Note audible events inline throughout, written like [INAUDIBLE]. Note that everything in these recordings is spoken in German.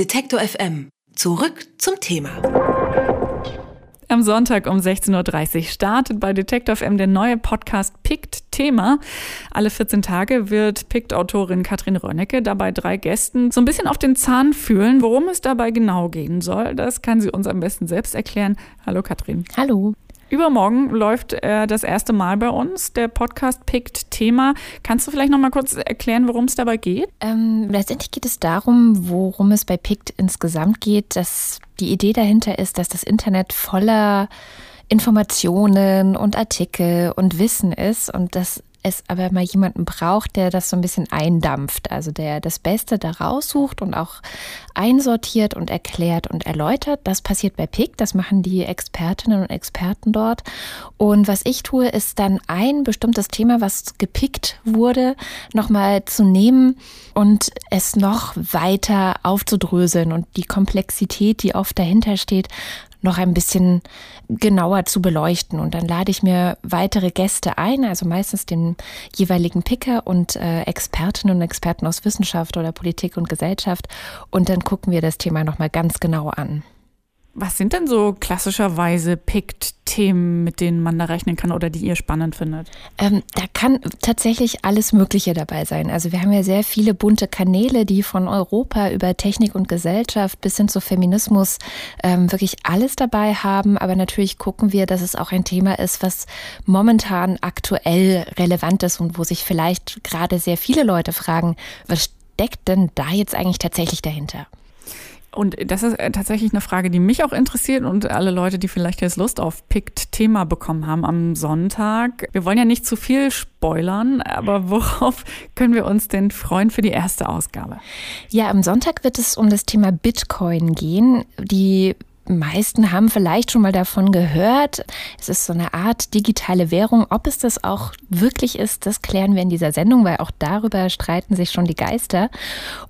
Detektor FM. Zurück zum Thema. Am Sonntag um 16.30 Uhr startet bei Detektor FM der neue Podcast Pict Thema. Alle 14 Tage wird Pict-Autorin Katrin Rönnecke dabei drei Gästen so ein bisschen auf den Zahn fühlen. Worum es dabei genau gehen soll, das kann sie uns am besten selbst erklären. Hallo Katrin. Hallo. Übermorgen läuft äh, das erste Mal bei uns der Podcast Picked Thema. Kannst du vielleicht noch mal kurz erklären, worum es dabei geht? Ähm, letztendlich geht es darum, worum es bei Picked insgesamt geht, dass die Idee dahinter ist, dass das Internet voller Informationen und Artikel und Wissen ist und dass es aber mal jemanden braucht, der das so ein bisschen eindampft, also der das Beste da raussucht und auch einsortiert und erklärt und erläutert. Das passiert bei PIC, das machen die Expertinnen und Experten dort. Und was ich tue, ist dann ein bestimmtes Thema, was gepickt wurde, nochmal zu nehmen und es noch weiter aufzudröseln und die Komplexität, die oft dahinter steht, noch ein bisschen genauer zu beleuchten. Und dann lade ich mir weitere Gäste ein, also meistens den jeweiligen Picker und äh, Expertinnen und Experten aus Wissenschaft oder Politik und Gesellschaft. Und dann gucken wir das Thema nochmal ganz genau an. Was sind denn so klassischerweise Picked-Themen, mit denen man da rechnen kann oder die ihr spannend findet? Ähm, da kann tatsächlich alles Mögliche dabei sein. Also wir haben ja sehr viele bunte Kanäle, die von Europa über Technik und Gesellschaft bis hin zu Feminismus ähm, wirklich alles dabei haben. Aber natürlich gucken wir, dass es auch ein Thema ist, was momentan aktuell relevant ist und wo sich vielleicht gerade sehr viele Leute fragen, was steckt denn da jetzt eigentlich tatsächlich dahinter? Und das ist äh, tatsächlich eine Frage, die mich auch interessiert und alle Leute, die vielleicht jetzt Lust auf Picked-Thema bekommen haben am Sonntag. Wir wollen ja nicht zu viel spoilern, aber worauf [LAUGHS] können wir uns denn freuen für die erste Ausgabe? Ja, am Sonntag wird es um das Thema Bitcoin gehen. Die meisten haben vielleicht schon mal davon gehört. Es ist so eine Art digitale Währung. Ob es das auch wirklich ist, das klären wir in dieser Sendung, weil auch darüber streiten sich schon die Geister.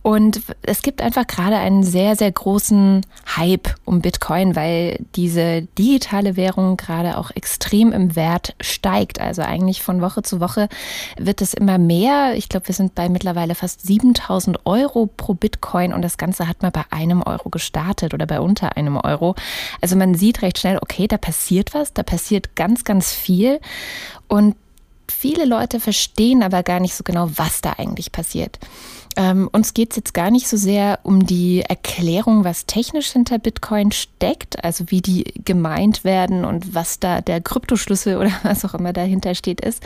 Und es gibt einfach gerade einen sehr, sehr großen Hype um Bitcoin, weil diese digitale Währung gerade auch extrem im Wert steigt. Also eigentlich von Woche zu Woche wird es immer mehr. Ich glaube, wir sind bei mittlerweile fast 7000 Euro pro Bitcoin und das Ganze hat mal bei einem Euro gestartet oder bei unter einem Euro. Also man sieht recht schnell, okay, da passiert was, da passiert ganz, ganz viel. Und viele Leute verstehen aber gar nicht so genau, was da eigentlich passiert. Ähm, uns geht es jetzt gar nicht so sehr um die Erklärung, was technisch hinter Bitcoin steckt, also wie die gemeint werden und was da der Kryptoschlüssel oder [LAUGHS] was auch immer dahinter steht ist,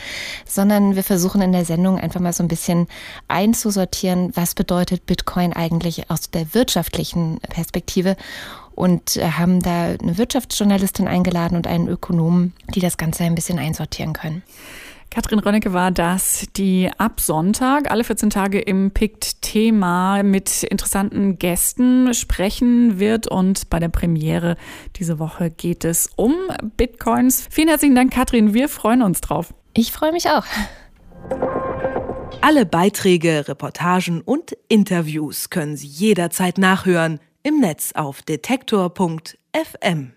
sondern wir versuchen in der Sendung einfach mal so ein bisschen einzusortieren, was bedeutet Bitcoin eigentlich aus der wirtschaftlichen Perspektive und äh, haben da eine Wirtschaftsjournalistin eingeladen und einen Ökonomen, die das Ganze ein bisschen einsortieren können. Katrin Rönnecke war das, die ab Sonntag alle 14 Tage im PICT-Thema mit interessanten Gästen sprechen wird. Und bei der Premiere diese Woche geht es um Bitcoins. Vielen herzlichen Dank, Katrin. Wir freuen uns drauf. Ich freue mich auch. Alle Beiträge, Reportagen und Interviews können Sie jederzeit nachhören im Netz auf detektor.fm.